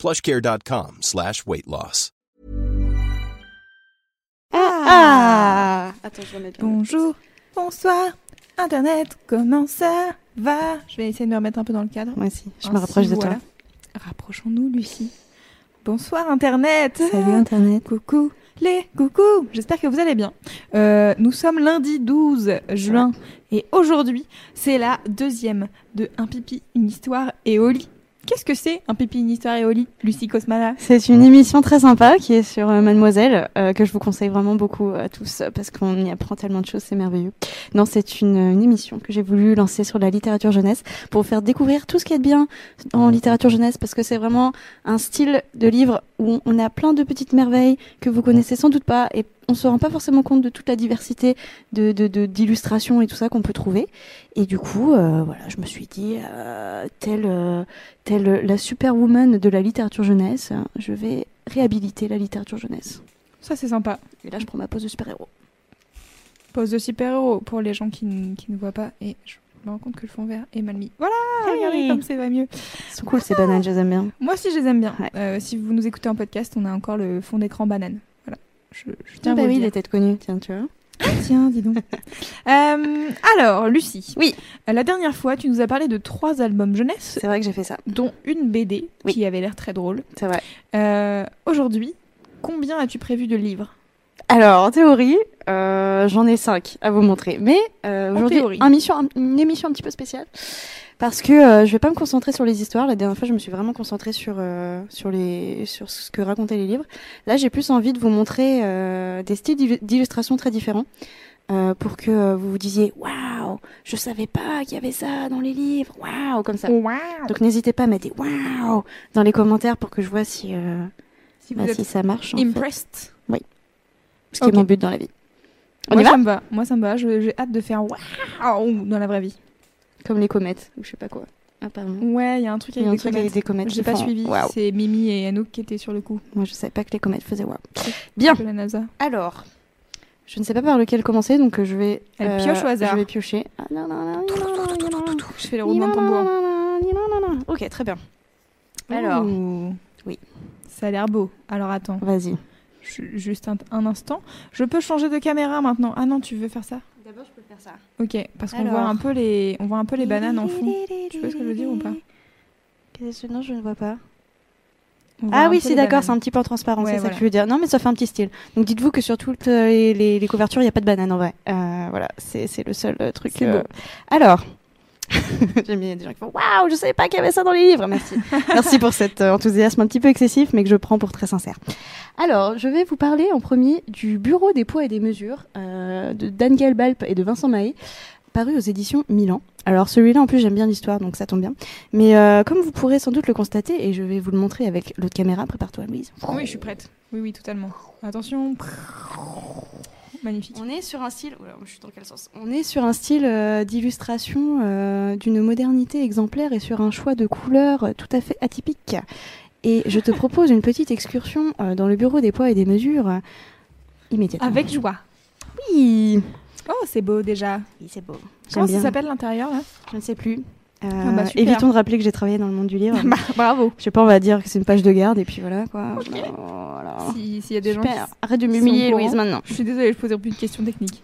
plushcare.com slash weight loss. Ah Attends, je remets bien. Bonjour, bonsoir, Internet, comment ça va? Je vais essayer de me remettre un peu dans le cadre. Moi aussi, je me Ainsi, rapproche de voilà. toi. Rapprochons-nous, Lucie. Bonsoir, Internet. Salut Internet. Coucou les coucou J'espère que vous allez bien. Euh, nous sommes lundi 12 juin et aujourd'hui, c'est la deuxième de Un pipi, une histoire et au lit. Qu'est-ce que c'est Un pipi, une histoire et au lit, Lucie Cosmala C'est une émission très sympa qui est sur euh, Mademoiselle, euh, que je vous conseille vraiment beaucoup à tous euh, parce qu'on y apprend tellement de choses, c'est merveilleux. Non, c'est une, une émission que j'ai voulu lancer sur la littérature jeunesse pour vous faire découvrir tout ce qu'il y a de bien en littérature jeunesse parce que c'est vraiment un style de livre où on a plein de petites merveilles que vous connaissez sans doute pas et on se rend pas forcément compte de toute la diversité de de- de- d'illustrations et tout ça qu'on peut trouver. Et du coup, euh, voilà, je me suis dit, euh, telle, euh, telle la superwoman de la littérature jeunesse, je vais réhabiliter la littérature jeunesse. Ça, c'est sympa. Et là, je prends ma pose de super-héros. Pose de super-héros pour les gens qui, qui ne voient pas. Et je me rends compte que le fond vert est mal mis. Voilà Regardez comme c'est va mieux. Sont cool ces bananes, je les aime bien. Moi aussi, je les aime bien. Ouais. Euh, si vous nous écoutez en podcast, on a encore le fond d'écran banane. Voilà. Je, je tiens à bah oui, dire. des têtes connues, tiens, tu vois. Tiens, dis donc. Euh, alors, Lucie. Oui. Euh, La dernière fois, tu nous as parlé de trois albums jeunesse, C'est vrai que j'ai fait ça. dont une BD Oui. qui avait l'air très drôle. C'est vrai. Euh, Aujourd'hui, combien as-tu prévu de livres? Alors, en théorie, euh, j'en ai cinq à vous montrer. Mais euh, aujourd'hui, théorie. un mission- une émission un petit peu spéciale. Parce que euh, je vais pas me concentrer sur les histoires. La dernière fois, je me suis vraiment concentrée sur, euh, sur, les, sur ce que racontaient les livres. Là, j'ai plus envie de vous montrer euh, des styles d'illu- d'illustration très différents. euh, pour que vous vous disiez Waouh, je savais pas qu'il y avait ça dans les livres. Waouh, comme ça. Wow. Donc n'hésitez pas à mettre des Waouh dans les commentaires pour que je vois si, euh, Si bah, si ça marche. en fait ce mon but dans la vie. On Moi, y va ça me va. Moi, ça me va. J'ai hâte de faire waouh dans la vraie vie. Comme les comètes, ou je sais pas quoi. Ah. Ouais, il y a un truc avec, y a un des, comètes. avec des. J'ai pas suivi. Wow. C'est Mimi et Anouk qui étaient sur le coup. Moi, je savais pas que les comètes faisaient waouh. Bien. La NASA. Alors, je ne sais pas par lequel commencer, donc euh, je vais. Elle euh, pioche au hasard. Je vais piocher. Je fais le roulement de tambour. Ok, très bien. Alors. Oui. Ça a l'air beau. Alors attends. Vas-y ju- juste un, un instant. Je peux changer de caméra maintenant. Ah non, tu veux faire ça? D'abord, je peux faire ça. Ok, parce qu'on voit un peu les, on voit un peu les bananes en fond. Tu vois ce que je veux dire ou pas? Non, je ne vois pas. Ah oui, les d'accord, c'est un petit peu en Ouais, c'est ça voilà. que tu veux dire. Non, mais ça fait un petit style. Donc dites-vous que sur toutes les, les- les couvertures, il n'y a pas de banane en vrai. Euh, voilà, c'est c'est le seul euh, truc. C'est euh. Alors, j'aime bien des gens qui font Waouh, je savais pas qu'il y avait ça dans les livres. Merci. Merci pour cet euh, enthousiasme un petit peu excessif, mais que je prends pour très sincère. Alors, je vais vous parler en premier du Bureau des poids et des mesures euh, de Daniel Balp et de Vincent Mahé, paru aux éditions Milan. Alors celui-là en plus j'aime bien l'histoire donc ça tombe bien. Mais euh, comme vous pourrez sans doute le constater et je vais vous le montrer avec l'autre caméra, prépare-toi Louise. Oui, je suis prête. Oui, oui, totalement. Attention. Magnifique. On est sur un style, je suis dans quel sens? On est sur un style euh, d'illustration euh, d'une modernité exemplaire et sur un choix de couleurs tout à fait atypique. Et je te propose une petite excursion euh, dans le bureau des poids et des mesures immédiatement. Avec joie. oui, Oh, c'est beau déjà. oui c'est beau. Comment ça s'appelle l'intérieur là? Je ne sais plus. Euh, Ah bah, évitons de rappeler que j'ai travaillé dans le monde du livre. Bah, Bravo. je sais pas, on va dire que c'est une page de garde et puis voilà quoi. Voilà. Si- S'il y a des gens Super. qui... Arrête de m'humilier. Louise maintenant. Je suis désolée, je poserai plus de questions techniques.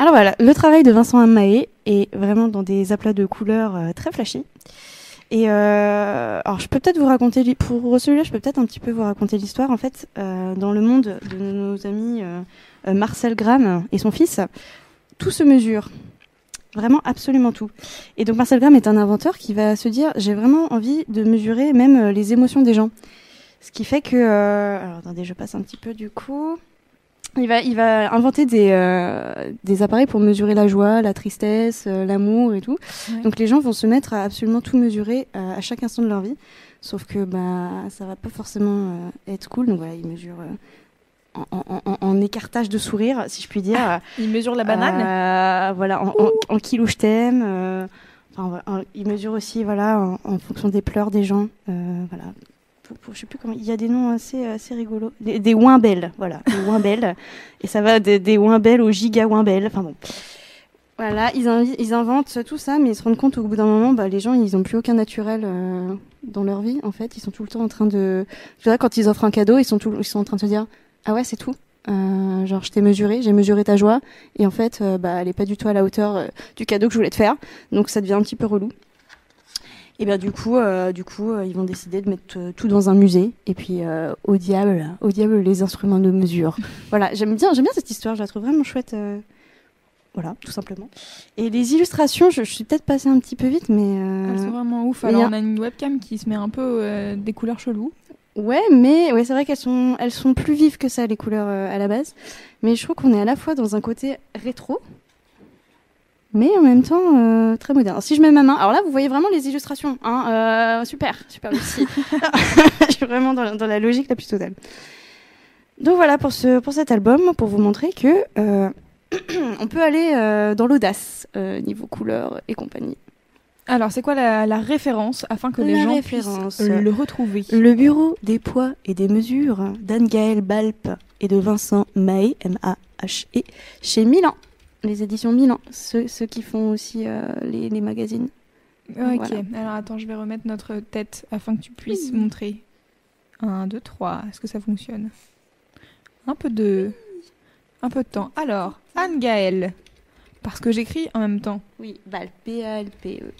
Alors voilà, le travail de Vincent Mahé est vraiment dans des aplats de couleurs euh, très flashy. Et euh, alors je peux peut-être vous raconter, pour celui-là, je peux peut-être un petit peu vous raconter l'histoire. En fait, euh, dans le monde de nos amis Marcel Graham et son fils, tout se mesure. Vraiment absolument tout. Et donc Marcel Graham est un inventeur qui va se dire j'ai vraiment envie de mesurer même euh, les émotions des gens. Ce qui fait que euh, alors attendez, je passe un petit peu du coup. Il va, il va inventer des, euh, des appareils pour mesurer la joie, la tristesse, euh, l'amour et tout. Ouais. Donc les gens vont se mettre à absolument tout mesurer à chaque instant de leur vie. Sauf que bah, ça va pas forcément être cool. Donc voilà, il mesure en, en- en- en écartage de sourire, si je puis dire. Il mesure la banane. Euh, voilà, en, en, kilo je t'aime. euh, enfin, il mesure aussi voilà, en, fonction des pleurs des gens. euh, voilà. Pour- pour- je sais plus comment. Il y a des noms assez, assez rigolos. Des, des Wimbelles, voilà. Des Wimbelles. Et ça va des, des aux giga Wimbelles. Enfin bon. Voilà, ils, invi- ils inventent tout ça, mais ils se rendent compte au bout d'un moment, bah, les gens, ils n'ont plus aucun naturel dans leur vie. En fait, ils sont tout le temps en train de. Tu vois, quand ils offrent un cadeau, ils sont, tout... ils sont en train de se dire Ah ouais, c'est tout. Euh, genre, je t'ai mesuré, j'ai mesuré ta joie. Et en fait, euh, bah, elle est pas du tout à la hauteur euh, du cadeau que je voulais te faire. Donc, ça devient un petit peu relou. Et bien, du coup, du coup ils vont décider de mettre tout dans un musée. Et puis, au diable, au diable, les instruments de mesure. voilà, j'aime bien, j'aime bien cette histoire, je la trouve vraiment chouette. Voilà, tout simplement. Et les illustrations, je, je suis peut-être passée un petit peu vite, mais. Elles sont vraiment ouf. Alors, a- on a une webcam qui se met un peu des couleurs cheloues. Ouais, mais ouais, c'est vrai qu'elles sont, elles sont plus vives que ça, les couleurs euh, à la base. Mais je trouve qu'on est à la fois dans un côté rétro, mais en même temps euh, très moderne. Alors, si je mets ma main, alors là, vous voyez vraiment les illustrations. Hein, euh, super, super aussi. je suis vraiment dans la, dans la logique la plus totale. Donc voilà pour, ce, pour cet album, pour vous montrer que on peut aller dans l'audace niveau couleur et compagnie. Alors, c'est quoi la, la référence afin que les gens référence. puissent le retrouver? Le bureau des poids et des mesures d'Anne-Gaëlle Balp et de Vincent Mahé, M-A-H-E, chez Milan, les éditions Milan, ceux, ceux qui font aussi euh, les, les magazines. Ok, Voilà. alors attends, je vais remettre notre tête afin que tu puisses montrer. 1, 2, 3, est-ce que ça fonctionne? Un peu de... Un peu de temps. Alors, Anne-Gaëlle, parce que j'écris en même temps. Oui, Balp, B-A-L-P-E.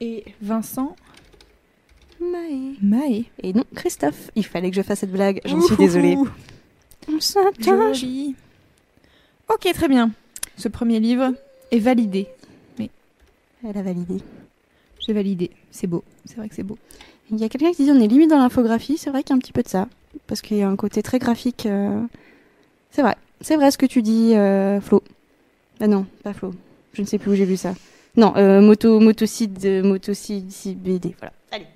Et Vincent Mahé. Mahé. Et non, Christophe, il fallait que je fasse cette blague, j'en suis désolée. On s'attache. Ok, très bien. Ce premier livre est validé. Elle a validé. J'ai validé. C'est beau. C'est vrai que c'est beau. Il y a quelqu'un qui dit on est limite dans l'infographie, c'est vrai qu'il y a un petit peu de ça, parce qu'il y a un côté très graphique. euh, C'est vrai, c'est vrai ce que tu dis, euh, Flo. Ah non, pas Flo. Je ne sais plus où j'ai vu ça. Non, euh, moto, motocide, euh, motocide, si- BD, voilà. Allez.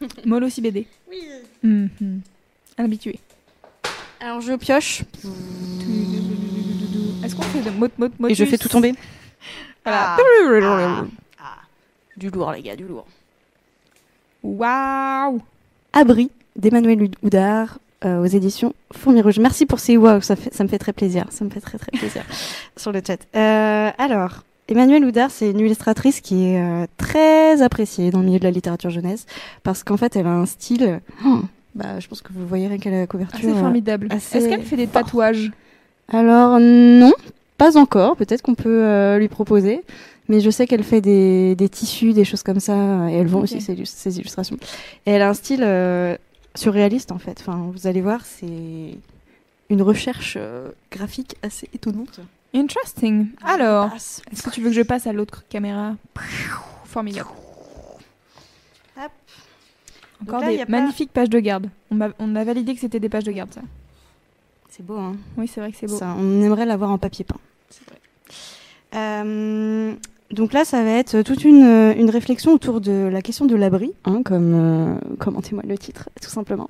Molo BD. Oui. Mhm. À l'habitué. Alors je pioche Est-ce qu'on fait de mot mot et je fais tout tomber. Voilà. Ah. Ah. Du lourd les gars, du lourd. Waouh Abri d'Emmanuel Houdard euh, aux éditions Fourmi Rouge. Merci pour ces waouh, ça, fait- ça me fait très plaisir. Ça me fait très très plaisir sur le chat. Euh, alors, Emmanuel Houdard, c'est une illustratrice qui est euh, très appréciée dans le milieu de la littérature jeunesse parce qu'en fait, elle a un style. oh, bah, je pense que vous voyez rien qu'à la couverture. C'est euh, formidable. Est-ce qu'elle fait des fort. tatouages? Alors non, pas encore. Peut-être qu'on peut euh, lui proposer. Mais je sais qu'elle fait des, des tissus, des choses comme ça, et elle vend Ok. aussi ses, illus- ses illustrations. Et elle a un style euh, surréaliste en fait. Enfin, vous allez voir, c'est une recherche graphique assez étonnante. Interesting. Alors, est-ce que tu veux que je passe à l'autre caméra? Formidable. Hop. Encore là, y des a pas- magnifiques pages de garde. On, a validé que c'était des pages de garde, ça. C'est beau, hein. Oui, c'est vrai que c'est beau. Ça, on aimerait l'avoir en papier peint. C'est vrai. Euh, donc là, ça va être toute une, une réflexion autour de la question de l'abri, hein, comme, euh, comme en témoigne le titre, tout simplement.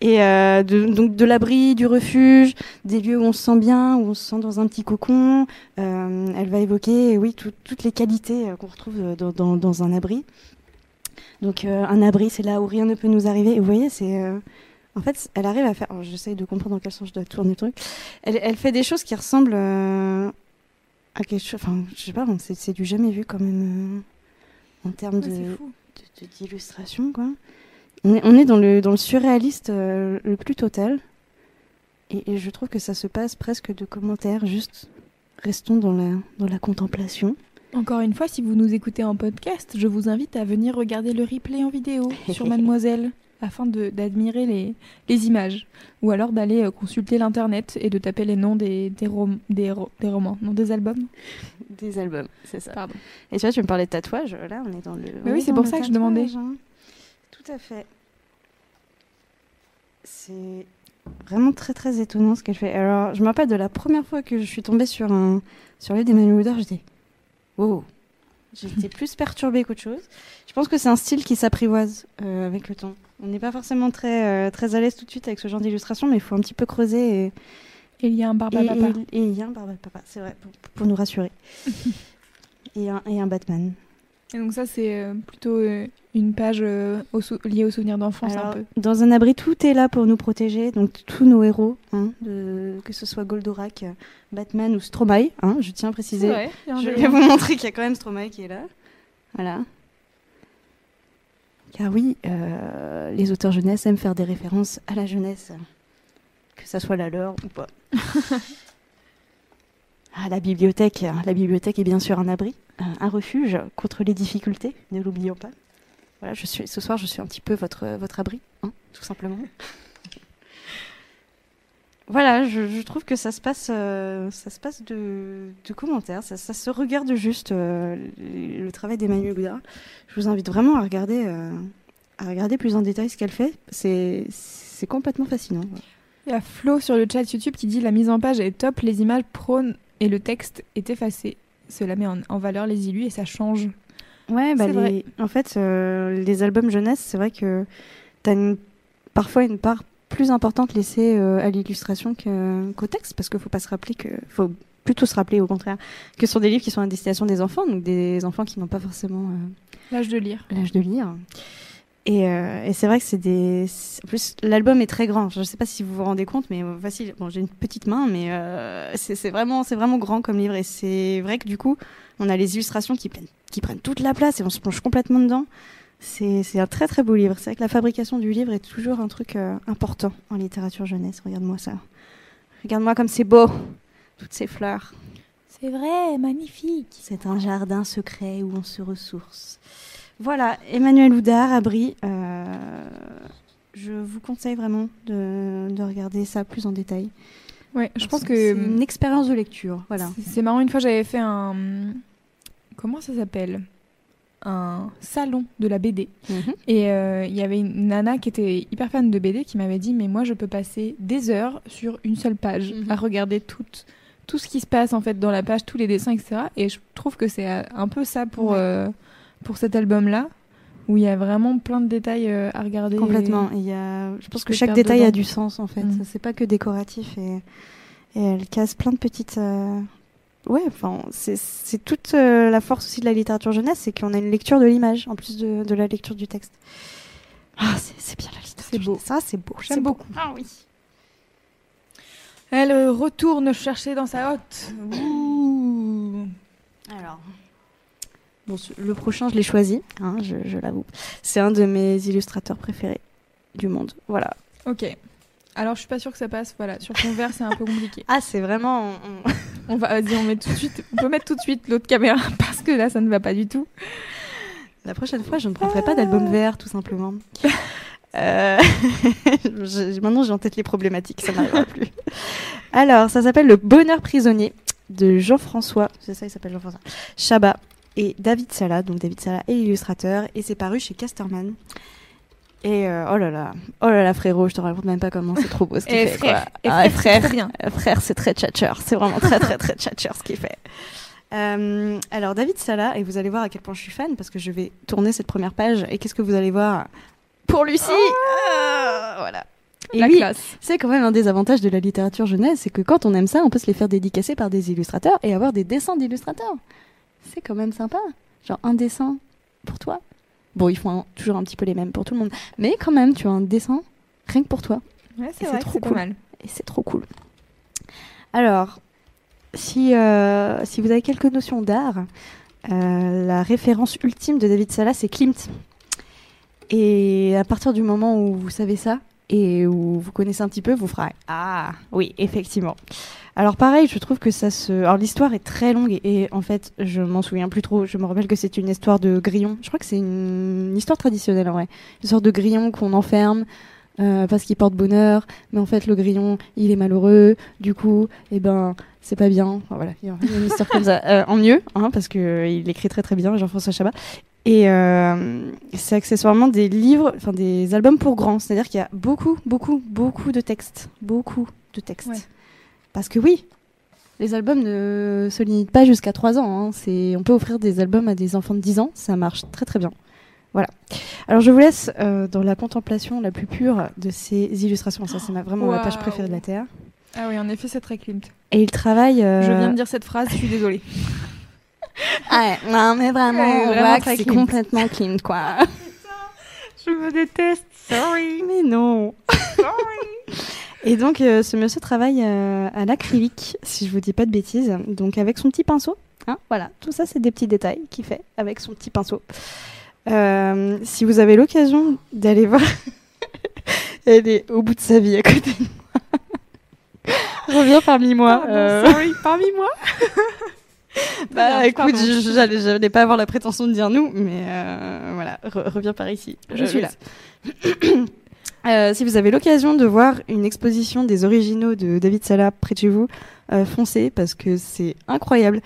Et euh, de, donc de l'abri, du refuge, des lieux où on se sent bien, où on se sent dans un petit cocon. Euh, elle va évoquer, oui, tout- toutes les qualités euh, qu'on retrouve dans, dans, dans un abri. Donc euh, un abri, c'est là où rien ne peut nous arriver. Et vous voyez, c'est... en fait, elle arrive à faire... alors, J'essaye de comprendre dans quel sens je dois tourner le truc. Elle, elle fait des choses qui ressemblent à quelque chose... Enfin, je sais pas, c'est du jamais vu quand même en termes Ouais, de c'est fou. de- de- d'illustration, quoi. On est, on est dans, le, dans le surréaliste euh, le plus total. Et, et je trouve que ça se passe presque de commentaires, juste restons dans la, dans la contemplation. Encore une fois, si vous nous écoutez en podcast, je vous invite à venir regarder le replay en vidéo sur Mademoiselle afin de- d'admirer les, les images. Ou alors d'aller euh, consulter l'internet et de taper les noms des, des, rom- des, des romans, non des albums. Des albums, c'est ça. Pardon. Et tu vois, tu me parlais de tatouage, là on est dans le... Mais oui, est c'est pour ça que je demandais. hein. À fait. C'est vraiment très très étonnant ce qu'elle fait. Alors, je me rappelle de la première fois que je suis tombée sur un sur les d'Emmanuel j'étais wow, J'étais plus perturbée qu'autre chose. Je pense que c'est un style qui s'apprivoise euh, avec le temps. On n'est pas forcément très, euh, très à l'aise tout de suite avec ce genre d'illustration, mais il faut un petit peu creuser. Et, Et il y a un barbe à et- papa. et- et il y a un barbe à papa, c'est vrai, pour, pour nous rassurer. et, un, et un Batman. Et donc ça, c'est euh, plutôt euh, une page euh, au sou- liée aux souvenirs d'enfance un peu. Dans un abri, tout est là pour nous protéger. Donc tous nos héros, hein, de- que ce soit Goldorak, Batman ou Stromae, hein, je tiens à préciser. vrai, Je vais vous montrer qu'il y a quand même Stromae qui est là. Voilà. Car oui, euh, les auteurs jeunesse aiment faire des références à la jeunesse, que ça soit la leur ou pas. ah, la bibliothèque, la bibliothèque est bien sûr un abri, un, refuge contre les difficultés, ne l'oublions pas. Voilà, je suis, ce soir, je suis un petit peu votre, votre abri, hein, tout simplement. Voilà, je, je trouve que ça se passe, euh, ça se passe de, de commentaires, ça, ça se regarde juste euh, le, le travail d'Emmanuel Boudard. Je vous invite vraiment à regarder, euh, à regarder plus en détail ce qu'elle fait. C'est, c'est complètement fascinant. Il y a Flo sur le chat YouTube qui dit la mise en page est top, les images prônent et le texte est effacé. Cela met en, en valeur les illus et ça change. Ouais, bah vrai. en fait, euh, les albums jeunesse, c'est vrai que t'as une, parfois une part plus importante laissée euh, à l'illustration qu'au texte, parce qu'il faut pas se rappeler que, faut plutôt se rappeler au contraire, que ce sont des livres qui sont à destination des enfants, donc des enfants qui n'ont pas forcément euh, L'âge de lire. l'âge de lire. Et, euh, et c'est vrai que c'est des. En plus, l'album est très grand. Je ne sais pas si vous vous rendez compte, mais euh, facile. Bon, j'ai une petite main, mais euh, c'est vraiment, c'est vraiment grand comme livre. Et c'est vrai que du coup, on a les illustrations qui prennent, qui prennent toute la place et on se plonge complètement dedans. C'est c'est un très très beau livre. C'est vrai que la fabrication du livre est toujours un truc euh, important en littérature jeunesse. Regarde-moi ça. Regarde-moi comme c'est beau. Toutes ces fleurs. C'est vrai, magnifique. C'est un jardin secret où on se ressource. Voilà, Emmanuel Houdard, Abri. euh, je vous conseille vraiment de, de regarder ça plus en détail. Ouais, je pense C'est que une expérience de lecture. Voilà. c'est- c'est marrant. Une fois, j'avais fait un comment ça s'appelle? Un salon de la BD Mhm. et euh, il y avait une nana qui était hyper fan de BD qui m'avait dit mais moi je peux passer des heures sur une seule page Mhm. à regarder tout tout ce qui se passe en fait dans la page, tous les dessins, etc. Et je trouve que c'est euh, un peu ça pour Ouais. euh, pour cet album-là où il y a vraiment plein de détails euh, à regarder. Complètement. Il y a, je pense que chaque détail a du sens en fait. Mhm. C'est pas que décoratif et, et elle casse plein de petites. euh, Ouais, enfin, c'est toute euh, la force aussi de la littérature jeunesse, c'est qu'on a une lecture de l'image en plus de, de la lecture du texte. Ah, c'est bien la littérature. C'est beau. jeunesse. Ça, c'est beau. J'aime c'est beau. beaucoup. Ah oui. Elle retourne chercher dans sa hotte. Ouh. Alors. Bon, le prochain, je l'ai choisi, hein, je, je l'avoue. C'est un de mes illustrateurs préférés du monde. Voilà. Ok. Alors je suis pas sûre que ça passe. Voilà, sur ton verre c'est un peu compliqué. Ah, c'est vraiment. on- On va, vas-y, on met tout de suite. On peut mettre tout de suite l'autre caméra parce que là ça ne va pas du tout. La prochaine fois, je ne prendrai pas d'album vert, tout simplement. Euh, je- maintenant, j'ai en tête les problématiques, ça n'arrivera plus. Alors, ça s'appelle Le Bonheur prisonnier de Jean-François, c'est ça, il s'appelle Jean-François, Chabat et David Sala. Donc, David Sala est l'illustrateur et c'est paru chez Casterman. Et euh, oh là là, oh là là, frérot, je te raconte même pas comment c'est trop beau ce qu'il Et fait. frère, quoi. et Ah, et frère, c'est frère, Frère, c'est très tchatcher. C'est vraiment très, très, très tchatcher ce qu'il fait. Euh, alors, David Sala, et vous allez voir à quel point je suis fan, parce que je vais tourner cette première page, et qu'est-ce que vous allez voir Pour Lucie Ah, Voilà. Et La oui, c'est quand même un des avantages de la littérature jeunesse, c'est que quand on aime ça, on peut se les faire dédicacer par des illustrateurs et avoir des dessins d'illustrateurs. C'est quand même sympa. Genre un dessin pour toi. Bon, ils font un- toujours un petit peu les mêmes pour tout le monde, mais quand même, tu as un dessin rien que pour toi. Ouais, c'est trop pas cool. mal. Et c'est trop cool. Alors, si, euh, si vous avez quelques notions d'art, euh, la référence ultime de David Sala, c'est Klimt. Et à partir du moment où vous savez ça et où vous connaissez un petit peu, vous ferez Ah, oui, effectivement. Alors pareil, je trouve que ça se... Alors l'histoire est très longue et, et en fait, je m'en souviens plus trop. Je me rappelle que c'est une histoire de grillon. Je crois que c'est une... une histoire traditionnelle en vrai. Une sorte de grillon qu'on enferme euh, parce qu'il porte bonheur, mais en fait le grillon il est malheureux, du coup, eh ben c'est pas bien. Enfin, voilà, il y a une histoire comme ça, Euh, en mieux, hein, parce que euh, il écrit très très bien, Jean-François Chabat. Et c'est accessoirement des livres, enfin des albums pour grands, c'est-à-dire qu'il y a beaucoup, beaucoup, beaucoup de textes, beaucoup de textes. Ouais. Parce que oui, Les albums ne se limitent pas jusqu'à 3 ans. hein. C'est, on peut offrir des albums à des enfants de 10 ans, ça marche très très bien. Voilà. Alors je vous laisse euh, dans la contemplation la plus pure de ces illustrations. Ça, c'est ma- vraiment ma page préférée de la Terre. Ah oui, en effet, c'est très Klimt. Et il travaille. euh, Je viens de dire cette phrase, je suis désolée. Ah ouais, non, mais vraiment, Ouais, on vraiment voit que c'est Klimt. complètement clean, quoi. Je me déteste, sorry. Mais non. Et donc, euh, ce monsieur travaille euh, à l'acrylique, si je vous dis pas de bêtises. Donc, avec son petit pinceau. Hein, voilà, tout ça, c'est des petits détails qu'il fait avec son petit pinceau. Euh, si vous avez l'occasion d'aller voir, elle est au bout de sa vie à côté de moi. Reviens parmi moi. Pardon, sorry, parmi moi? Bah écoute, j'allais j'allais pas avoir la prétention de dire nous, mais voilà, re- reviens par ici. Je suis là. Euh, si vous avez l'occasion de voir une exposition des originaux de David Sala près de chez vous, euh, foncez parce que c'est incroyable.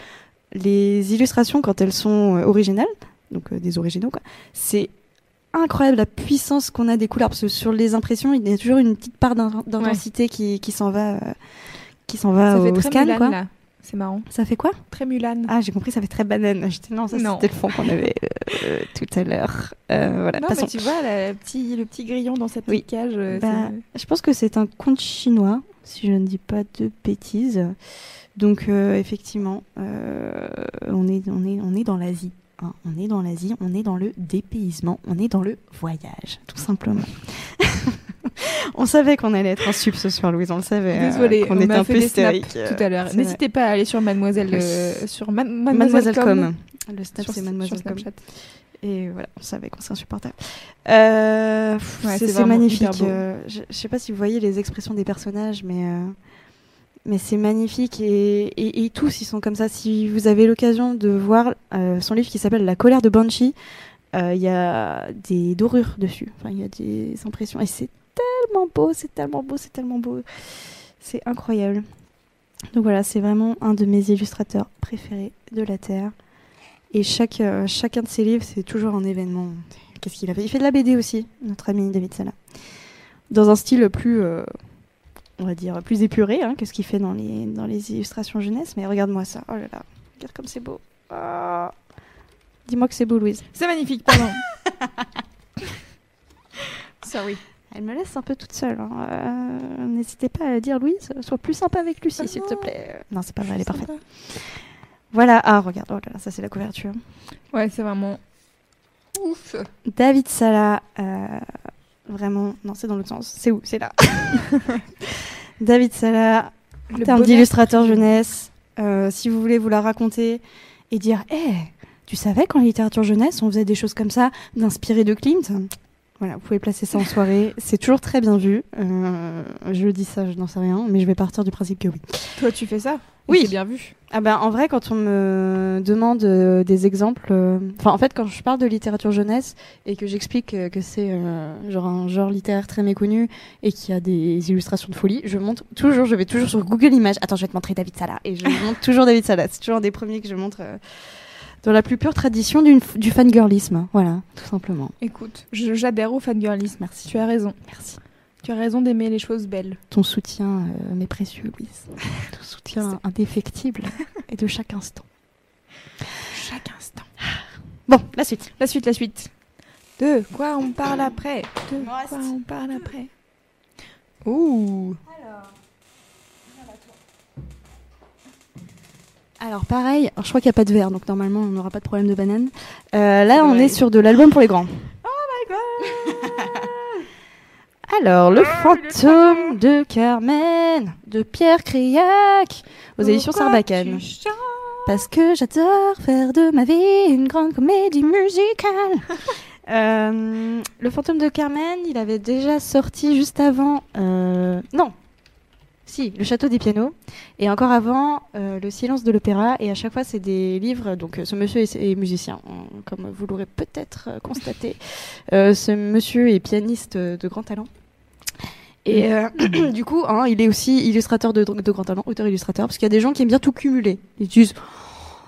Les illustrations, quand elles sont euh, originales, donc des originaux, quoi, c'est incroyable la puissance qu'on a des couleurs. Parce que sur les impressions, il y a toujours une petite part d'in- d'intensité qui, qui s'en va, qui s'en va Ça au fait très scan, Mulan, quoi. là. C'est marrant. Ça fait quoi Très Mulan. ah, j'ai compris, ça fait très banane. J'étais non, ça c'était le fond qu'on avait euh, tout à l'heure. Euh, voilà, non, mais tu vois, la petit, le petit grillon dans Oui. cage. euh, Bah, je pense que c'est un conte chinois, si je ne dis pas de bêtises. Donc euh, effectivement, euh, on est on est on est dans l'Asie. hein. On est dans l'Asie, on est dans le dépaysement, on est dans le voyage, tout simplement. on savait qu'on allait être un sub ce soir, Louise, on le savait. euh, Désolée, qu'on on était un fait peu hystérique. euh, tout à l'heure. N'hésitez pas à aller sur Mademoiselle, euh, sur Ma-. Mademoiselle, Mademoiselle Com. Le Sur- c'est Mademoiselle Com. Et voilà, on savait qu'on serait insupportable. Euh, Ouais, c'est magnifique. je, je sais pas si vous voyez les expressions des personnages, mais, mais c'est magnifique. Et, et, et tous, ils sont comme ça. Si vous avez l'occasion de voir euh, son livre qui s'appelle La colère de Banshee, euh, il y a des dorures dessus. Enfin, il y a des impressions. Et c'est tellement beau, c'est tellement beau, c'est tellement beau. C'est incroyable. Donc voilà, c'est vraiment un de mes illustrateurs préférés de la Terre. Et chaque, euh, chacun de ses livres, c'est toujours un événement. Qu'est-ce qu'il a fait? Il fait de la BD aussi, notre ami David Sala. Dans un style plus, euh, on va dire, plus épuré hein, que ce qu'il fait dans les, dans les illustrations jeunesse. Mais regarde-moi ça. Oh là là, regarde comme c'est beau. Ah. Dis-moi que c'est beau, Louise. C'est magnifique, pardon. Sorry. Elle me laisse un peu toute seule. hein. Euh, N'hésitez pas à dire, Louise, sois plus sympa avec Lucie, Ah s'il te plaît. Non, c'est pas vrai, elle est parfaite. Voilà, ah, regarde, oh là ça c'est la couverture. Ouais, c'est vraiment ouf. David Sala, euh, vraiment, non, c'est dans l'autre sens. C'est où? C'est là. David Sala, Le terme bonheur d'illustrateur jeunesse. Euh, si vous voulez vous la raconter et dire, hé, tu savais qu'en littérature jeunesse, on faisait des choses comme ça, d'inspirer de Klimt? Voilà, vous pouvez placer ça en soirée. C'est toujours très bien vu. Euh, je dis ça, je n'en sais rien, mais je vais partir du principe que oui. Toi, tu fais ça? Oui. C'est bien vu. Ah ben, en vrai, quand on me demande euh, des exemples, euh, enfin en fait, quand je parle de littérature jeunesse et que j'explique euh, que c'est genre un genre littéraire très méconnu et qu'il y a des illustrations de folie, je montre toujours, je vais toujours sur Google Images. Attends, je vais te montrer David Sala et je montre toujours David Sala. C'est toujours un des premiers que je montre dans la plus pure tradition du fangirlisme. Voilà, tout simplement. Écoute, je- j'adhère au fangirlisme. Merci. Tu as raison. Merci. Tu as raison d'aimer les choses belles. Ton soutien euh, m'est précieux, Louise. Ton soutien indéfectible et de chaque instant. Chaque instant. Bon, la suite. La suite, la suite. De quoi on parle après? De quoi on parle après? Ouh Alors pareil, alors, je crois qu'il n'y a pas de verre, donc normalement on n'aura pas de problème de banane. Euh, là, on est sur de l'album pour les grands. Alors, le fantôme de Carmen, de Pierre Créac, aux éditions Sarbacane. Parce que j'adore faire de ma vie une grande comédie musicale. Euh, le fantôme de Carmen, il avait déjà sorti juste avant. euh, non. Si, Le Château des Pianos. Et encore avant, euh, Le Silence de l'Opéra. Et à chaque fois, c'est des livres. Donc, euh, ce monsieur est, musicien, comme vous l'aurez peut-être euh, constaté. Ce monsieur est pianiste de grand talent. Et du coup, hein, il est aussi illustrateur de, de grand talent, auteur-illustrateur, parce qu'il y a des gens qui aiment bien tout cumuler. Ils disent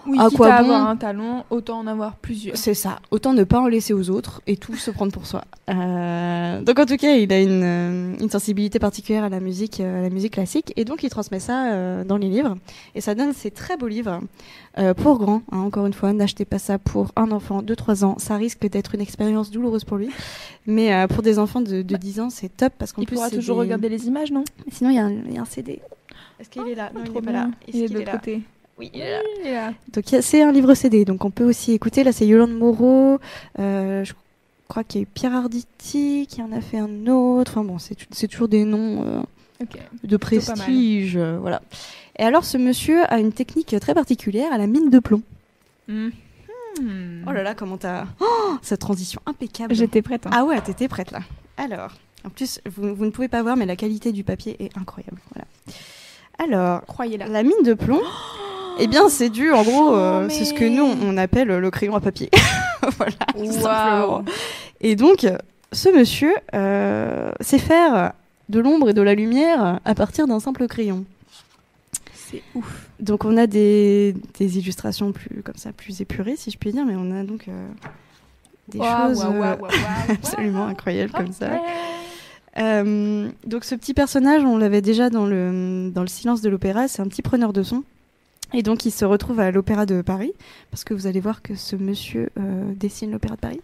Oui, À quitte quoi à bon avoir un talent, autant en avoir plusieurs. C'est ça. Autant ne pas en laisser aux autres et tout se prendre pour soi. Euh, donc en tout cas, il a une, euh, une sensibilité particulière à la musique, euh, à la musique classique, et donc il transmet ça euh, dans les livres. Et ça donne ces très beaux livres euh, pour grands. hein, encore une fois, n'achetez pas ça pour un enfant de 3 ans. Ça risque d'être une expérience douloureuse pour lui. Mais euh, pour des enfants de, de 10 ans, c'est top parce qu'en Il plus pourra c'est toujours des- regarder les images, non? Sinon, il y, a un- il y a un CD. Est-ce qu'il est là? Non, il n'est pas là. Est-ce Il est de est l'autre côté. Oui, il est là. Il est là. Donc c'est un livre CD, donc on peut aussi écouter. Là, c'est Yolande Moreau. euh, je crois qu'il y a eu Pierre Arditi qui en a fait un autre. Enfin bon, c'est c'est toujours des noms euh, de prestige, euh, voilà. Et alors, ce monsieur a une technique très particulière à la mine de plomb. Hmm. Oh là là, comment t'as oh, cette transition impeccable. J'étais prête. hein. Ah ouais, t'étais prête là. Alors, en plus, vous, vous ne pouvez pas voir, mais la qualité du papier est incroyable. Voilà. Alors, Croyez-la. la mine de plomb, eh bien, c'est dû, en gros, euh, Oh, c'est ce que nous, on appelle le crayon à papier. voilà, tout simplement. Et donc, ce monsieur euh, sait faire de l'ombre et de la lumière à partir d'un simple crayon. C'est ouf. Donc, on a des, des illustrations plus comme ça, plus épurées, si je puis dire, mais on a donc euh, des choses euh, absolument incroyables comme ça. Euh, donc ce petit personnage, on l'avait déjà dans le, dans le silence de l'opéra, c'est un petit preneur de son. Et donc il se retrouve à l'opéra de Paris, parce que vous allez voir que ce monsieur euh, dessine l'opéra de Paris.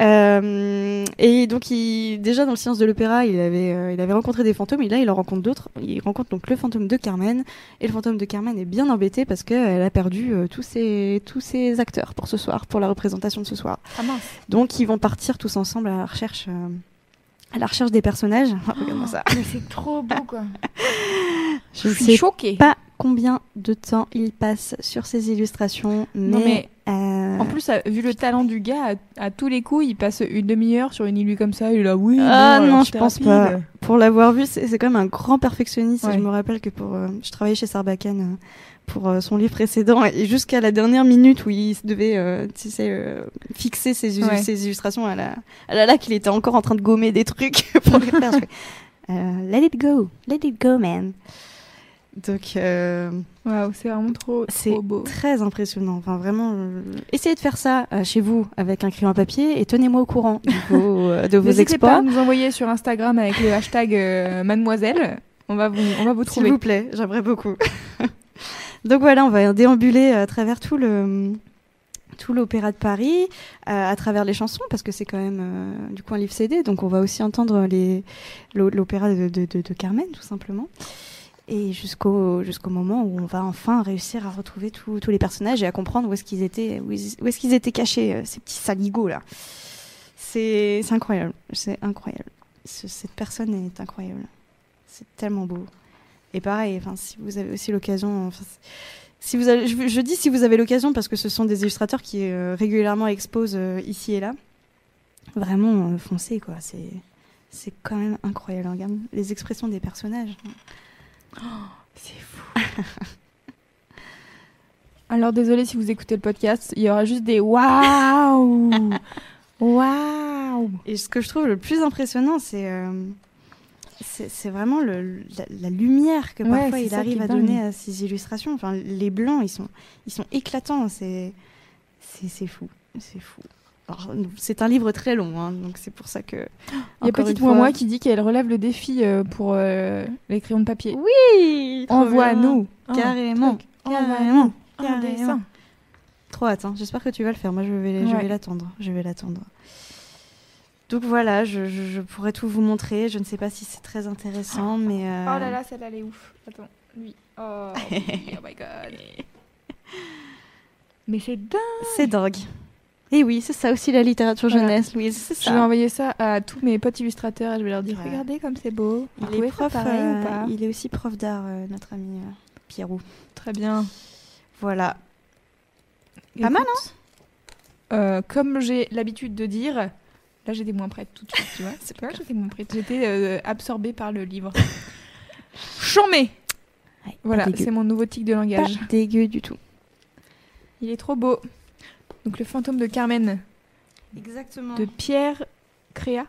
Euh, et donc il, déjà dans le silence de l'opéra, il avait, euh, il avait rencontré des fantômes, et là il en rencontre d'autres. Il rencontre donc le fantôme de Carmen, et le fantôme de Carmen est bien embêté parce qu'elle a perdu tous, ses, tous ses acteurs pour ce soir, pour la représentation de ce soir. Ah mince. Donc ils vont partir tous ensemble à la recherche, à la recherche des personnages. Regarde-moi ça. Mais c'est trop beau quoi. Je suis choquée. pas combien de temps il passe sur ces illustrations, mais, Non, mais euh, En plus, euh, vu le talent du gars, à, à tous les coups, il passe une demi-heure sur une illu comme ça. Il est là, oui. Ah non, alors, je pense pas. pour l'avoir vu, c'est quand même un grand perfectionniste. Ouais. Je me rappelle que pour, euh, je travaillais chez Sarbacane euh, pour euh, son livre précédent et jusqu'à la dernière minute où il devait, euh, tu sais, fixer ses, Ouais. ses illustrations à la, à la laque, il était encore en train de gommer des trucs pour les faire. Let it go, let it go, man. Donc, euh, c'est vraiment trop, C'est trop beau. très impressionnant. Enfin, vraiment, euh, essayez de faire ça euh, chez vous avec un crayon à papier et tenez-moi au courant de vos, de vos N'hésitez pas à nous envoyer sur Instagram avec le hashtag Mademoiselle. On va vous, on va vous S'il trouver. vous plaît, j'aimerais beaucoup. Donc voilà, on va déambuler à travers tout le tout l'opéra de Paris, euh, à travers les chansons, parce que c'est quand même euh, du coup un livre CD, donc on va aussi entendre l'opéra de, de, de- de Carmen, tout simplement. Et jusqu'au jusqu'au moment où on va enfin réussir à retrouver tous les personnages et à comprendre où est-ce qu'ils étaient où, est-ce qu'ils étaient cachés euh, ces petits saligots là. C'est incroyable, c'est incroyable. Ce- cette personne est incroyable. C'est tellement beau. Et pareil, enfin, si vous avez aussi l'occasion, enfin, si vous je, dis si vous avez l'occasion parce que ce sont des illustrateurs qui euh, régulièrement exposent euh, ici et là. Vraiment, foncez quoi. C'est, c'est quand même incroyable. Regarde les expressions des personnages. C'est fou. Alors désolé si vous écoutez le podcast, il y aura juste des waouh, waouh. Et ce que je trouve le plus impressionnant, c'est euh, c'est vraiment le, la, la lumière que parfois il arrive à dingue. donner à ces illustrations. Enfin, les blancs, ils sont, ils sont éclatants. C'est c'est fou. C'est fou. C'est un livre très long, hein, donc c'est pour ça que. Il y a petite fois- moi qui dit qu'elle relève le défi euh, pour euh, les crayons de papier. Oui, trop Envoie à bien. nous. un Carrément, à carrément, carrément. Trop hâte. hein. J'espère que tu vas le faire. Moi, je vais, je Ouais. vais l'attendre. Je vais l'attendre. Donc voilà, je, je- je pourrais tout vous montrer. Je ne sais pas si c'est très intéressant, mais. euh, Oh là là, celle-là, elle est ouf. Attends, lui. Oh, oui, oh my god. Mais c'est dingue. C'est dingue. Et oui, c'est ça aussi la littérature Voilà. jeunesse, Louise. Je vais envoyer ça à tous mes potes illustrateurs et je vais leur dire Ouais. regardez comme c'est beau. Il est, prof, pareil euh, ou pas il est aussi prof d'art, euh, notre ami euh, Pierrot. Très bien. Voilà. Pas mal, Écoute, euh, Comme j'ai l'habitude de dire, là j'étais moins prête tout de suite, tu vois. C'est vois, j'étais moins prête. J'étais euh, absorbée par le livre. Chambé Ouais, Voilà, pas c'est mon nouveau tic de Pas langage. dégueu du tout. Il est trop beau. Donc le fantôme de Carmen Exactement. de Pierre Créa.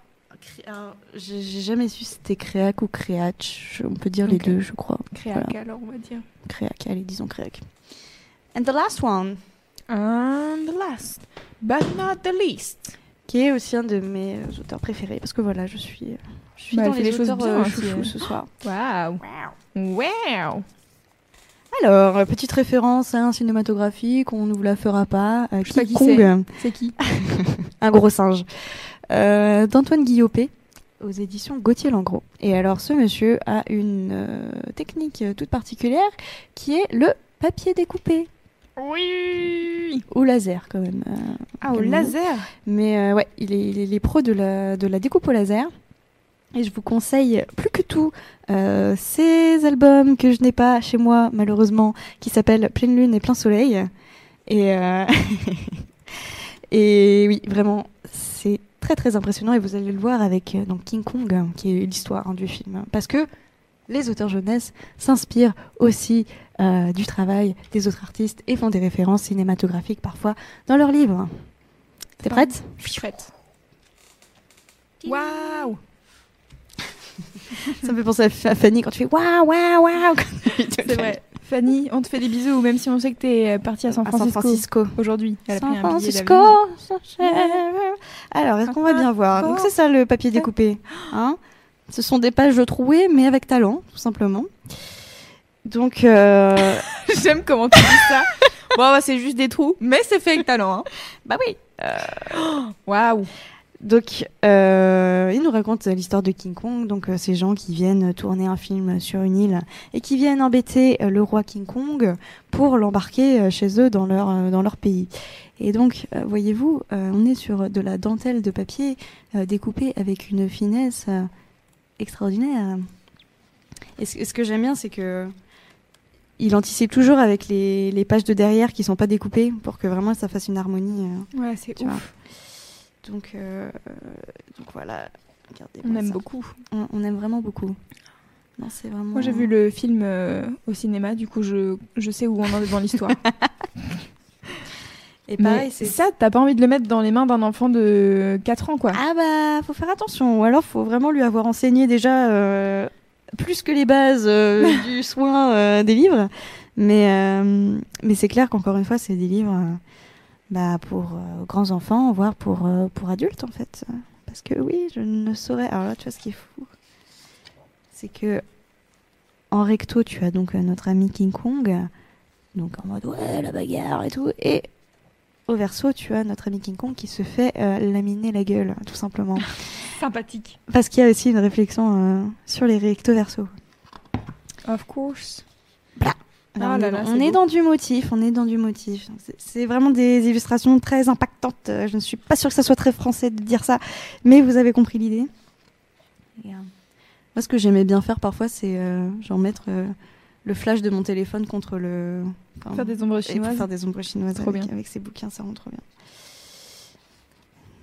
Alors, J'ai jamais su si c'était créac ou créac. On peut dire les deux, je crois. Créac Voilà. alors on va dire. Créac, allez, disons créac. And the last one, And last, but not the least. qui est aussi un de mes euh, auteurs préférés, parce que voilà, je suis, euh, je suis Bah, dans les des choses auteurs bien euh, aussi, chouchous elle. ce soir. Waouh. Wow. Alors, euh, petite référence hein, cinématographique, on ne vous la fera pas. Euh, Je sais qui Kong, C'est qui un gros singe, euh, d'Antoine Guillopé aux éditions Gauthier Langros. Et alors, ce monsieur a une euh, technique toute particulière qui est le papier découpé Oui. au laser quand même. Ah, au laser. Mais ouais, il est, il est, il est pro de la, de la découpe au laser. Et je vous conseille plus que tout euh, ces albums que je n'ai pas chez moi malheureusement, qui s'appellent Pleine Lune et Plein Soleil. Et, euh, et oui, vraiment, c'est très très impressionnant et vous allez le voir avec euh, donc King Kong, hein, qui est l'histoire hein, du film. Parce que les auteurs jeunesse s'inspirent aussi euh, du travail des autres artistes et font des références cinématographiques parfois dans leurs livres. T'es prête? Je suis prête. Waouh. Ça me fait penser à Fanny quand tu fais waouh waouh waouh. C'est vrai. Fanny, on te fait des bisous, même si on sait que t'es partie à San À San Francisco, Francisco. aujourd'hui. San Francisco. Alors, est-ce qu'on va bien voir? Donc c'est ça le papier découpé. Hein? Ce sont des pages trouées, mais avec talent, tout simplement. Donc, euh, J'aime comment tu dis ça. bon, bah, c'est juste des trous, mais c'est fait avec talent. Hein. bah oui. Waouh. Donc, euh, il nous raconte l'histoire de King Kong. Donc, euh, ces gens qui viennent tourner un film sur une île et qui viennent embêter euh, le roi King Kong pour l'embarquer euh, chez eux dans leur, euh, dans leur pays. Et donc, euh, voyez-vous, euh, on est sur de la dentelle de papier euh, découpée avec une finesse euh, extraordinaire. Et ce, ce que j'aime bien, c'est que il anticipe toujours avec les, les pages de derrière qui sont pas découpées pour que vraiment ça fasse une harmonie. euh, Ouais, c'est vois. Donc, euh, donc voilà. On aime beaucoup. On, on aime vraiment beaucoup. Non, c'est vraiment. Moi, j'ai vu le film euh, au cinéma, du coup, je, je sais où on en est dans l'histoire. Et pareil, c'est ça, t'as pas envie de le mettre dans les mains d'un enfant de 4 ans, quoi. Ah bah, faut faire attention. Ou alors, faut vraiment lui avoir enseigné déjà euh, plus que les bases euh, du soin euh, des livres. Mais, mais c'est clair qu'encore une fois, c'est des livres bah, pour euh, grands enfants, voire pour, euh, pour adultes, en fait. Parce que oui, je ne saurais. Alors là, tu vois, ce qui est fou, c'est que en recto, tu as donc euh, notre ami King Kong, donc en mode ouais, la bagarre et tout. Et au verso, tu as notre ami King Kong qui se fait euh, laminer la gueule, tout simplement. Sympathique. Parce qu'il y a aussi une réflexion sur les recto verso. Of course. Alors, Ah on là est, là, dans- c'est on est beau. dans du motif, on est dans du motif. C'est- vraiment des illustrations très impactantes. Euh, Je ne suis pas sûre que ça soit très français de dire ça, mais vous avez compris l'idée. Moi, ce que j'aimais bien faire parfois, c'est euh, genre mettre euh, le flash de mon téléphone contre le. enfin, Faire des ombres chinoises. faire des ombres chinoises Trop avec, bien. avec ces bouquins, ça rend trop bien.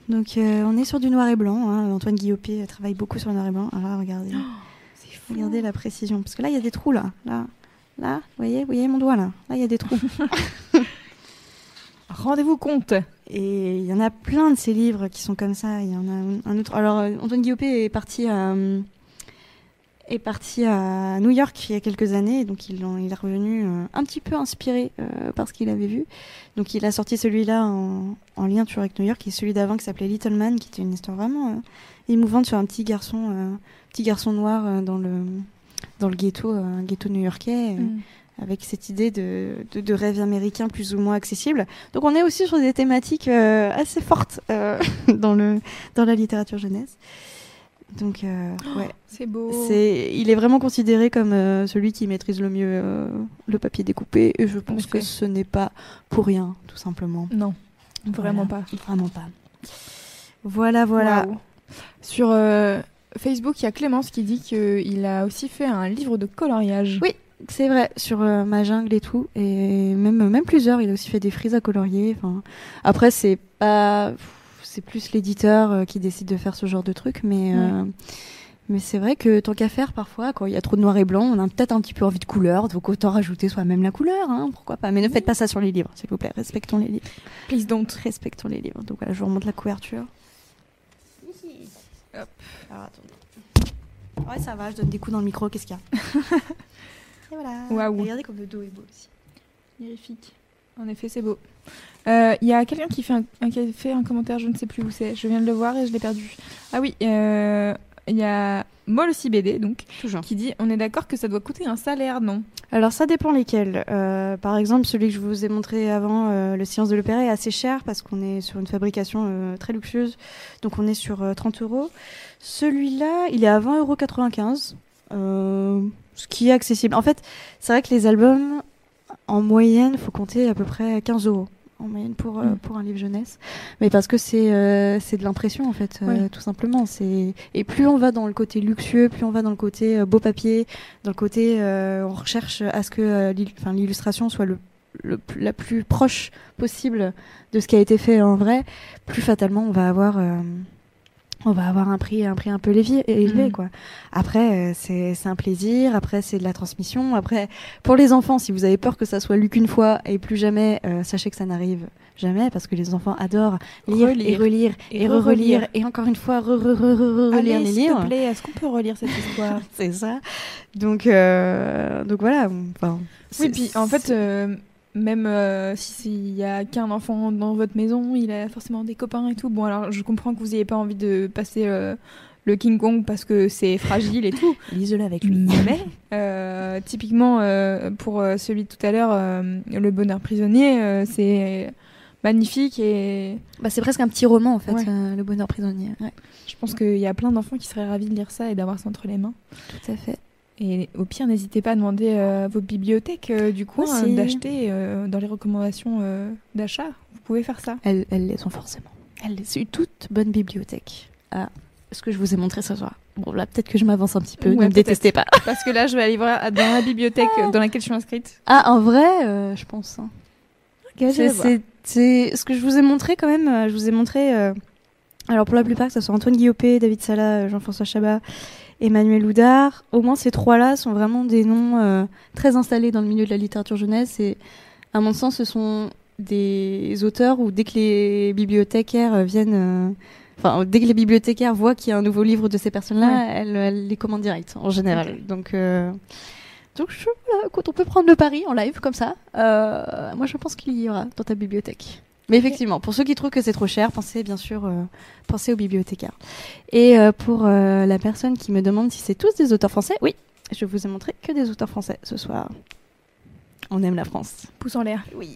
Donc, euh, on est sur du noir et blanc. hein. Antoine Guillopé travaille beaucoup sur le noir et blanc. Là, regardez. Fou. Regardez la précision. Parce que là, il y a des trous, là. Là, là vous voyez, vous voyez mon doigt, là. Là, il y a des trous. Rendez-vous compte. Et il y en a plein de ces livres qui sont comme ça. Il y en a un autre. Alors, euh, Antoine Guillopé est parti à, euh, est parti à New York il y a quelques années. Donc, il, est revenu euh, un petit peu inspiré euh, par ce qu'il avait vu. Donc, il a sorti celui-là en, en lien toujours avec New York et celui d'avant qui s'appelait Little Man, qui était une histoire vraiment euh, émouvante sur un petit garçon, euh, petit garçon noir dans le dans le ghetto, un ghetto new-yorkais. euh, Mm. avec cette idée de, de, de rêve américain plus ou moins accessible. Donc on est aussi sur des thématiques euh, assez fortes euh, dans, le, dans la littérature jeunesse. Donc euh, ouais, C'est beau. c'est, il est vraiment considéré comme euh, celui qui maîtrise le mieux euh, le papier découpé et je pense que ce n'est pas pour rien, tout simplement. Non, vraiment Voilà. pas. Vraiment pas. Voilà, voilà. Sur Facebook, il y a Clémence qui dit qu'il a aussi fait un livre de coloriage. Oui. C'est vrai, sur euh, ma jungle et tout, et même, même plusieurs, il a aussi fait des frises à colorier. Enfin, après, c'est pas, c'est plus l'éditeur euh, qui décide de faire ce genre de truc, mais euh, mais c'est vrai que tant qu'à faire, parfois, quand il y a trop de noir et blanc, on a peut-être un petit peu envie de couleur, donc autant rajouter soi-même la couleur, hein, pourquoi pas. Mais ne faites pas ça sur les livres, s'il vous plaît. Respectons les livres. Please don't. Respectons les livres. Donc voilà, je vous remonte la couverture. Hop. Alors attendez. Ouais, ça va, je donne des coups dans le micro, qu'est-ce qu'il y a Et voilà. Waouh. Regardez comme le dos est beau aussi. Magnifique. En effet, c'est beau. Euh, Il y a quelqu'un qui, fait un- un- qui fait un commentaire, je ne sais plus où c'est. Je viens de le voir et je l'ai perdu. Ah oui, euh, il y a Moll aussi BD, donc, Toujours. qui dit On est d'accord que ça doit coûter un salaire, non? Alors ça dépend lesquels. Euh, par exemple, celui que je vous ai montré avant, euh, le Science de l'Opéra, est assez cher parce qu'on est sur une fabrication euh, très luxueuse. Donc on est sur euh, 30 euros. Celui-là, il est à 20,95 euros. Ce qui est accessible. En fait, c'est vrai que les albums, en moyenne, faut compter à peu près 15 euros en moyenne pour, euh, Mm. pour un livre jeunesse. Mais parce que c'est euh, c'est de l'impression, en fait, euh, tout simplement. C'est Et plus on va dans le côté luxueux, plus on va dans le côté euh, beau papier, dans le côté euh, on recherche à ce que l'illustration soit le, la plus proche possible de ce qui a été fait en vrai, plus fatalement on va avoir euh, on va avoir un prix un prix un peu élevé, élevé Mhm. quoi. Après euh, c'est c'est un plaisir, après c'est de la transmission, après pour les enfants si vous avez peur que ça soit lu qu'une fois et plus jamais euh, sachez que ça n'arrive jamais parce que les enfants adorent lire et Relire. relire et, Et re-relire re-relire. et encore une fois re re re re relire s'il te plaît, est-ce qu'on peut relire cette histoire C'est ça. Donc, euh, donc voilà. Enfin, Oui, puis en fait, euh, même euh, si- s'il y a qu'un enfant dans votre maison, il a forcément des copains et tout. Bon, alors je comprends que vous n'ayez pas envie de passer euh, le King Kong parce que c'est fragile et tout. lise-le avec Mais euh, typiquement, euh, pour celui de tout à l'heure, Le Bonheur prisonnier, c'est magnifique et Bah, c'est presque un petit roman en fait, Ouais. Le Bonheur prisonnier. Ouais, je pense qu'il y a plein d'enfants qui seraient ravis de lire ça et d'avoir ça entre les mains. tout à fait. Et au pire, n'hésitez pas à demander euh, à vos bibliothèques euh, du coin Aussi. euh, d'acheter euh, dans les recommandations euh, d'achat. Vous pouvez faire ça. Elles, elles les ont forcément. Elles les ont toute bonne bibliothèque. Ah, ce que je vous ai montré ce soir. Bon, là, peut-être que je m'avance un petit peu. Ouais, ne me détestez pas. Parce que là, je vais aller voir dans la bibliothèque dans laquelle je suis inscrite. Ah, en vrai, euh, je pense. hein. je C'est- ce que je vous ai montré quand même. euh, Je vous ai montré. euh, alors pour la plupart, que ce soit Antoine Guillopé, David Sala, Jean-François Chabat, Emmanuel Houdard, au moins ces trois-là sont vraiment des noms euh, très installés dans le milieu de la littérature jeunesse. Et à mon sens, ce sont des auteurs où dès que les bibliothécaires euh, viennent, euh, enfin dès que les bibliothécaires voient qu'il y a un nouveau livre de ces personnes-là, elles, elles les commandent direct en général. Donc euh, donc je, voilà, quand on peut prendre le pari en live comme ça, euh, moi je pense qu'il y aura dans ta bibliothèque. Mais effectivement, pour ceux qui trouvent que c'est trop cher, pensez bien sûr, euh, pensez aux bibliothécaires. Et euh, pour euh, la personne qui me demande si c'est tous des auteurs français, oui, je vous ai montré que des auteurs français ce soir. On aime la France. Pouce en l'air. Oui.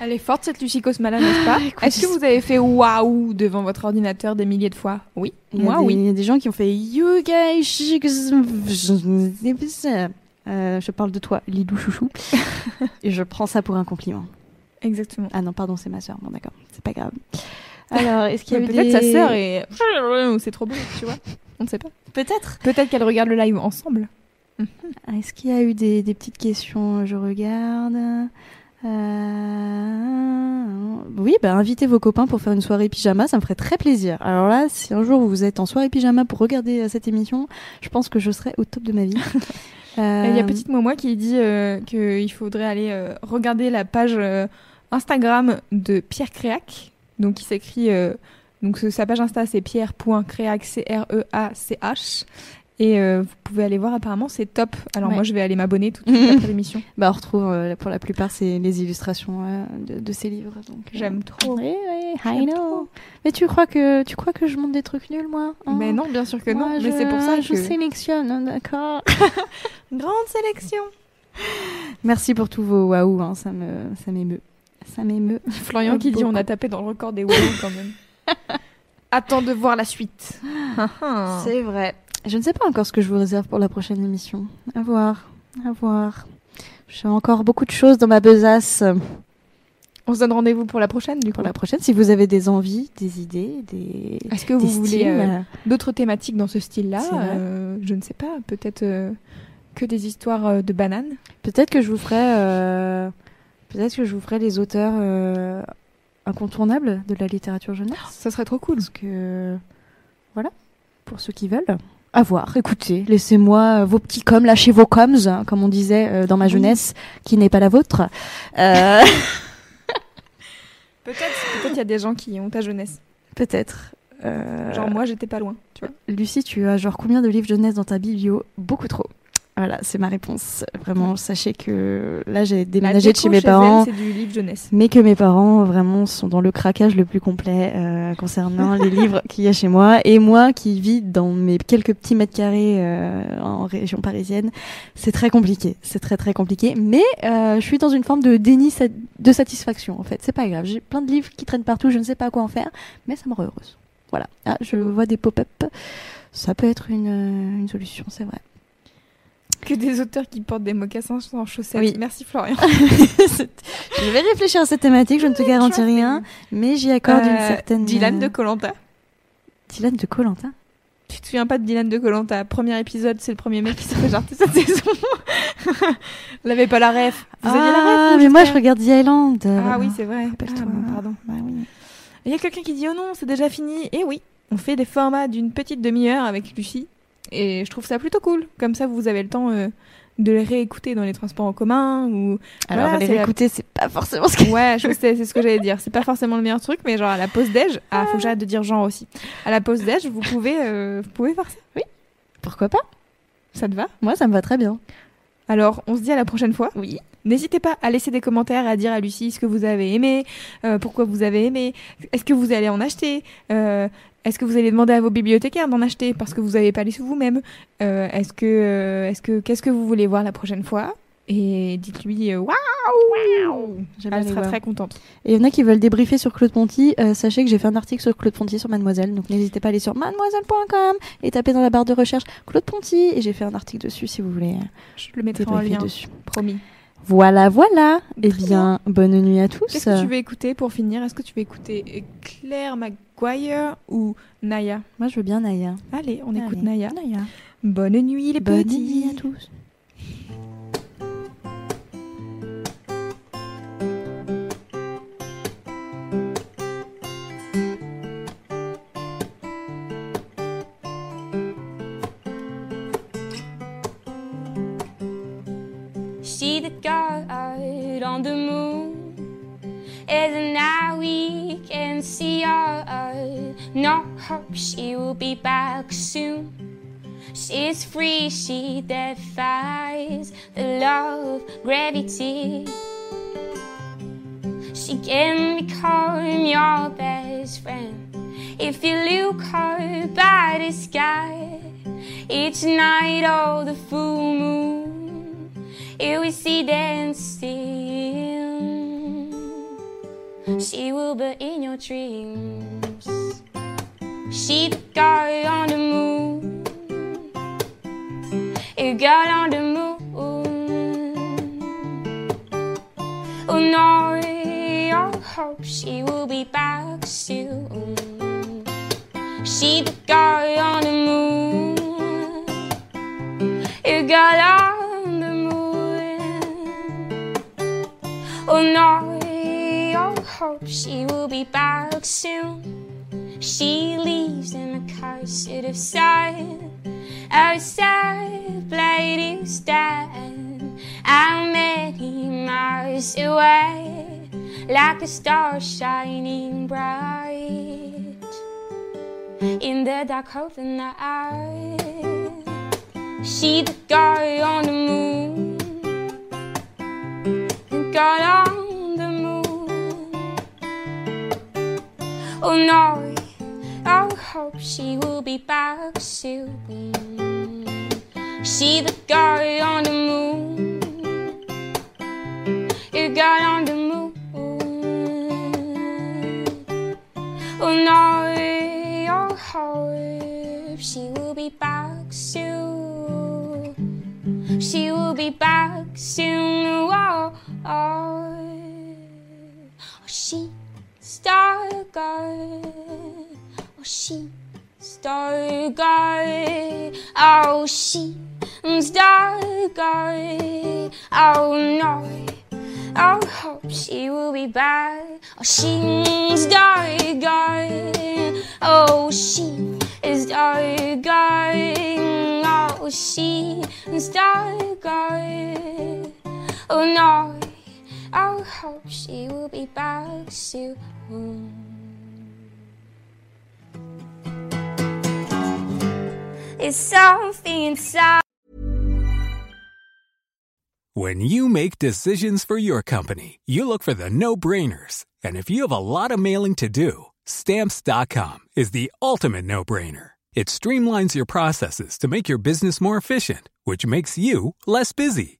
Elle est forte cette Lucie Cosmala, n'est-ce pas Écoute, Est-ce que vous avez fait waouh devant votre ordinateur des milliers de fois? Oui. Moi, des, oui. il y a des gens qui ont fait You guys, euh, je parle de toi, Lidou Chouchou, et je prends ça pour un compliment. Exactement. Ah non, pardon, c'est ma sœur. Bon, d'accord, c'est pas grave. Alors, est-ce qu'il y a eu Peut-être des... sa sœur et c'est trop beau, tu vois. On ne sait pas. Peut-être. Peut-être qu'elle regarde le live ensemble. Ah, Est-ce qu'il y a eu des, des petites questions? Je regarde. Euh, Oui, bah, invitez vos copains pour faire une soirée pyjama, ça me ferait très plaisir. Alors là, si un jour vous êtes en soirée pyjama pour regarder euh, cette émission, je pense que je serai au top de ma vie. Euh, Il y a petite Momo qui dit euh, qu'il faudrait aller regarder la page Instagram de Pierre Créac. Donc il s'écrit euh, donc sa page Insta c'est pierre.créac C R E A C H et euh, vous pouvez aller voir apparemment c'est top. Alors Ouais. moi je vais aller m'abonner tout de suite après l'émission. Bah, on retrouve euh, pour la plupart c'est les illustrations euh, de, de ces livres. Donc, J'aime trop. Oui, oui, I know. trop. Mais tu crois que tu crois que je monte des trucs nuls, moi hein? Mais non, bien sûr que non, Moi, mais je- c'est pour ça je que sélectionne, hein, d'accord. grande sélection. Merci pour tous vos waouh, hein, ça me ça m'émeut, ça m'émeut. Florian qui dit on a tapé dans le record des wow quand même. Attends de voir la suite. C'est vrai. Je ne sais pas encore ce que je vous réserve pour la prochaine émission. À voir, à voir. J'ai encore beaucoup de choses dans ma besace On se donne rendez-vous pour la prochaine du coup. pour la prochaine. Si vous avez des envies, des idées, des Est-ce que vous voulez euh, d'autres thématiques dans ce style-là euh, Je ne sais pas, peut-être euh, que des histoires de bananes. peut-être que je vous ferai, peut-être que je vous ferai les auteurs euh, incontournables de la littérature jeunesse. Ça serait trop cool. Parce que voilà, pour ceux qui veulent. À voir, écoutez, laissez-moi euh, vos petits coms, lâchez vos coms, hein, comme on disait euh, dans ma Oui. jeunesse, qui n'est pas la vôtre. Euh, Peut-être peut-être il y a des gens qui ont ta jeunesse. Peut-être. Genre moi, j'étais pas loin, tu vois. Lucie, tu as genre combien de livres jeunesse dans ta biblio Beaucoup trop. Voilà, c'est ma réponse. Vraiment, sachez que là, j'ai déménagé de chez mes elle, parents. c'est du livre jeunesse. mais que mes parents vraiment sont dans le craquage le plus complet euh, concernant les livres qu'il y a chez moi et moi qui vis dans mes quelques petits mètres carrés euh, en région parisienne. C'est très compliqué c'est très très compliqué. Mais euh, je suis dans une forme de déni sa- de satisfaction en fait. C'est pas grave. J'ai plein de livres qui traînent partout je ne sais pas quoi en faire mais ça me rend heureuse voilà. Ah, je vois des pop-up. Ça peut être une, une solution c'est vrai Que des auteurs qui portent des mocassins sans chaussettes. Oui. Merci Florian. je vais réfléchir à cette thématique je ne te garantis rien mais j'y accorde une Euh, certaine Dylan euh, de Colanta. Dylan de Colantin Tu te souviens pas de Dylan de Colanta? Premier épisode, c'est le premier mec qui s'est fait jarter cette saison. Elle avait pas la ref. Vous aviez la ref Ah, mais moi je regarde The Island. Ah oui, c'est vrai. Rappelle-toi. Ah, bon, pardon. Bah oui. Il y a quelqu'un qui dit oh non, c'est déjà fini. Et oui, on fait des formats d'une petite demi-heure avec Lucie. Et je trouve ça plutôt cool. Comme ça, vous avez le temps euh, de les réécouter dans les transports en commun ou. Alors Voilà, les c'est la- réécouter, c'est pas forcément ce que. Ouais, je sais, c'est ce que j'allais dire. C'est pas forcément le meilleur truc, mais genre à la pause déj, ah, faut que j'arrête de dire genre aussi. À la pause déj, vous pouvez, euh, vous pouvez faire ça. Oui, Pourquoi pas? Ça te va? Moi, ça me va très bien. Alors, on se dit à la prochaine fois. Oui. N'hésitez pas à laisser des commentaires, à dire à Lucie ce que vous avez aimé, euh, pourquoi vous avez aimé, est-ce que vous allez en acheter, euh, est-ce que vous allez demander à vos bibliothécaires d'en acheter parce que vous n'avez pas les sous vous-même, euh, est-ce que, euh, est-ce que, qu'est-ce que vous voulez voir la prochaine fois? Et dites-lui euh, waouh, J'aime elle sera voir. très contente. Et il y en a qui veulent débriefer sur Claude Ponty. euh, sachez que j'ai fait un article sur Claude Ponty sur Mademoiselle, donc n'hésitez pas à aller sur mademoiselle.com et taper dans la barre de recherche Claude Ponty et j'ai fait un article dessus si vous voulez Je le mettrai en lien, dessus. promis. Voilà, voilà. Eh bien, bonne nuit à tous. Qu'est-ce que tu veux écouter pour finir? Est-ce que tu veux écouter Claire McGuire ou Naya? Moi, je veux bien Naya. Allez, on écoute Naya. Naya. Bonne nuit les Bonne petits. nuit à tous. See the God on the moon. And now we can see her. Uh, no hope she will be back soon. She's free, she defies the law of gravity. She can become your best friend if you look her by the sky. Each night, oh, the full moon, here we see dancing. She will be in your dreams. She girl on the moon. A girl on the moon. Oh no, I hope she will be back soon. She girl on the moon. A girl on Oh no, I hope she will be back soon. She leaves in a castle of side. Outside, oh, blade is dead. I'm many miles away, like a star shining bright in the dark of the night. She the girl on the moon, girl on the moon. Oh no, I hope she will be back soon. She the girl on the moon, the girl on the moon. Oh no, I hope she will be back soon. She will be back soon. Oh, oh. oh she star girl. Oh, she star girl. Oh, she star girl. Oh no. I hope she will be back. Oh, she's dark girl. Oh, she is dark girl. Oh, she is dark girl. Oh no, Hope she will be back soon. It's something inside. When you make decisions for your company, you look for the no-brainers. And if you have a lot of mailing to do, stamps.com is the ultimate no-brainer. It streamlines your processes to make your business more efficient, which makes you less busy.